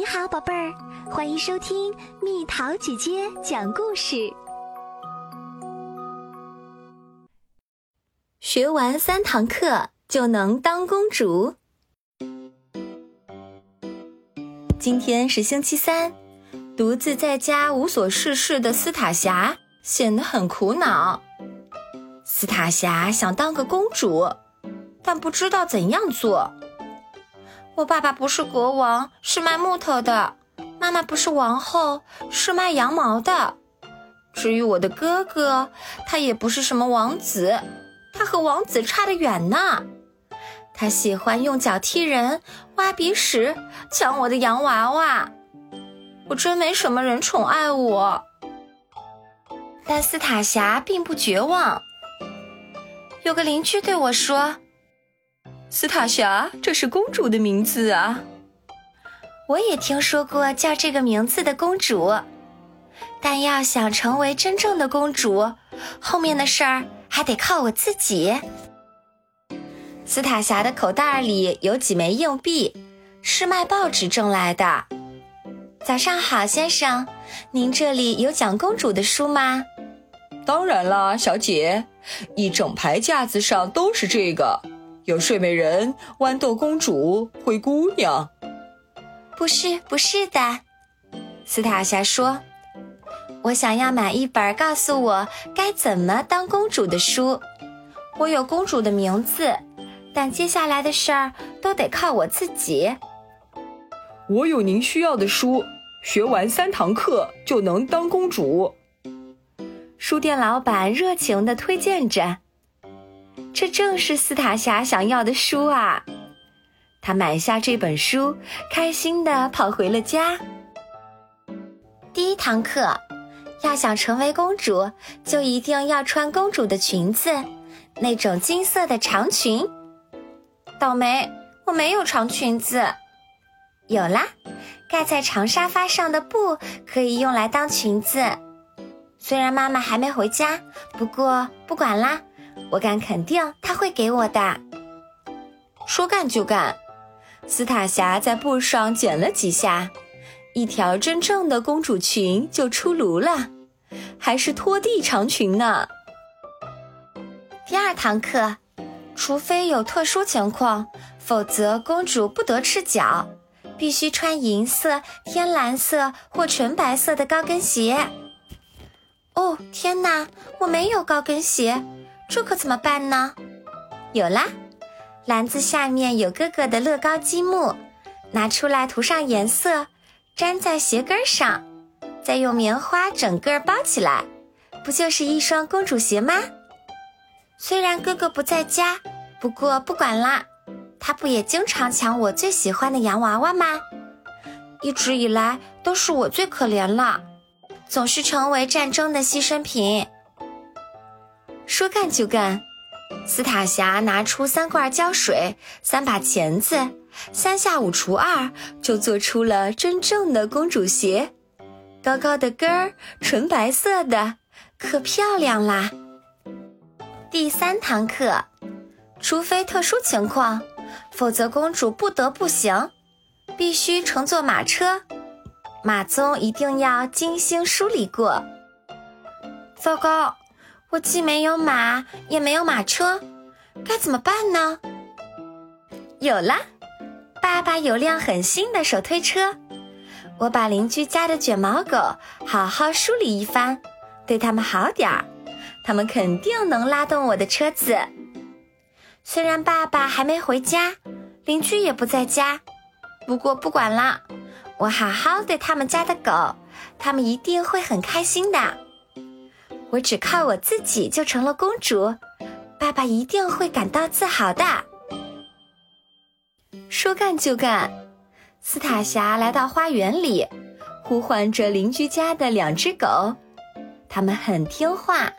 你好，宝贝儿，欢迎收听蜜桃姐姐讲故事。学完三堂课就能当公主。今天是星期三，独自在家无所事事的斯塔霞显得很苦恼。斯塔霞想当个公主，但不知道怎样做。我爸爸不是国王，是卖木头的；妈妈不是王后，是卖羊毛的。至于我的哥哥，他也不是什么王子，他和王子差得远呢。他喜欢用脚踢人、挖鼻屎、抢我的洋娃娃。我真没什么人宠爱我。但斯塔霞并不绝望。有个邻居对我说。斯塔霞，这是公主的名字啊！我也听说过叫这个名字的公主，但要想成为真正的公主，后面的事儿还得靠我自己。斯塔霞的口袋里有几枚硬币，是卖报纸挣来的。早上好，先生，您这里有讲公主的书吗？当然啦，小姐，一整排架子上都是这个。有睡美人、豌豆公主、灰姑娘，不是，不是的。斯塔夏说：“我想要买一本告诉我该怎么当公主的书。我有公主的名字，但接下来的事儿都得靠我自己。”我有您需要的书，学完三堂课就能当公主。书店老板热情地推荐着。这正是斯塔霞想要的书啊！他买下这本书，开心地跑回了家。第一堂课，要想成为公主，就一定要穿公主的裙子，那种金色的长裙。倒霉，我没有长裙子。有啦，盖在长沙发上的布可以用来当裙子。虽然妈妈还没回家，不过不管啦。我敢肯定他会给我的。说干就干，斯塔霞在布上剪了几下，一条真正的公主裙就出炉了，还是拖地长裙呢。第二堂课，除非有特殊情况，否则公主不得赤脚，必须穿银色、天蓝色或纯白色的高跟鞋。哦，天哪，我没有高跟鞋。这可怎么办呢？有啦，篮子下面有哥哥的乐高积木，拿出来涂上颜色，粘在鞋跟上，再用棉花整个包起来，不就是一双公主鞋吗？虽然哥哥不在家，不过不管啦，他不也经常抢我最喜欢的洋娃娃吗？一直以来都是我最可怜了，总是成为战争的牺牲品。说干就干，斯塔霞拿出三罐胶水、三把钳子，三下五除二就做出了真正的公主鞋，高高的跟儿，纯白色的，可漂亮啦。第三堂课，除非特殊情况，否则公主不得不行，必须乘坐马车，马鬃一定要精心梳理过。糟糕。我既没有马，也没有马车，该怎么办呢？有了，爸爸有辆很新的手推车，我把邻居家的卷毛狗好好梳理一番，对他们好点儿，他们肯定能拉动我的车子。虽然爸爸还没回家，邻居也不在家，不过不管了，我好好对他们家的狗，他们一定会很开心的。我只靠我自己就成了公主，爸爸一定会感到自豪的。说干就干，斯塔霞来到花园里，呼唤着邻居家的两只狗，它们很听话，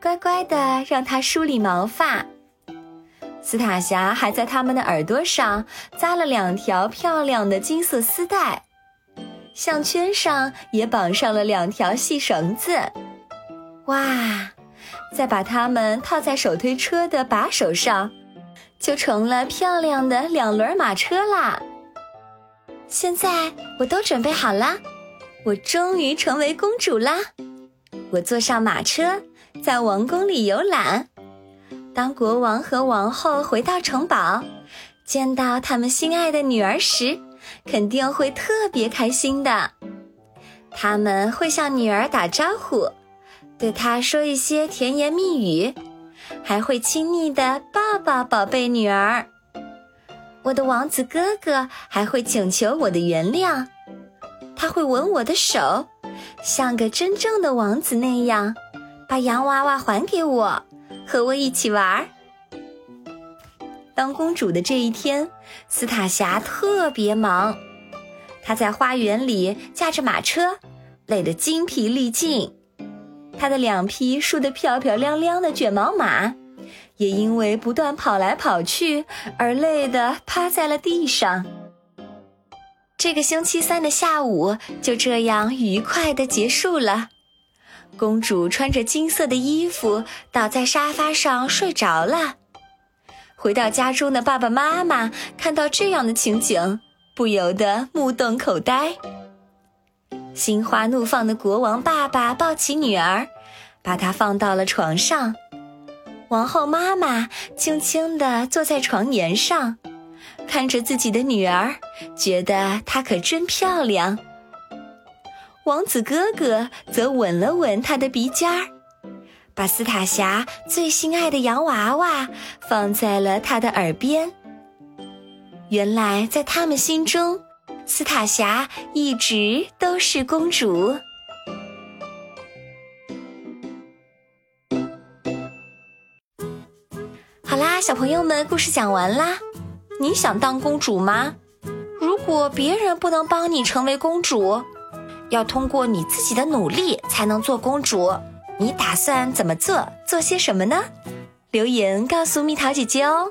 乖乖的让它梳理毛发。斯塔霞还在它们的耳朵上扎了两条漂亮的金色丝带，项圈上也绑上了两条细绳子。哇！再把它们套在手推车的把手上，就成了漂亮的两轮马车啦。现在我都准备好了，我终于成为公主啦！我坐上马车，在王宫里游览。当国王和王后回到城堡，见到他们心爱的女儿时，肯定会特别开心的。他们会向女儿打招呼，对她说一些甜言蜜语，还会亲昵地抱抱宝贝女儿。我的王子哥哥还会请求我的原谅，他会吻我的手，像个真正的王子那样，把洋娃娃还给我，和我一起玩。当公主的这一天，斯塔霞特别忙，她在花园里驾着马车，累得精疲力尽。她的两匹梳得漂漂亮亮的卷毛马。也因为不断跑来跑去而累得趴在了地上。这个星期三的下午就这样愉快的结束了。公主穿着金色的衣服倒在沙发上睡着了。回到家中的爸爸妈妈看到这样的情景，不由得目瞪口呆。心花怒放的国王爸爸抱起女儿，把她放到了床上。王后妈妈轻轻地坐在床沿上，看着自己的女儿，觉得她可真漂亮。王子哥哥则吻了吻她的鼻尖儿，把斯塔霞最心爱的洋娃娃放在了她的耳边。原来，在他们心中，斯塔霞一直都是公主。好啦小朋友们，故事讲完啦。你想当公主吗？如果别人不能帮你成为公主，要通过你自己的努力才能做公主。你打算怎么做？做些什么呢？留言告诉蜜桃姐姐哦。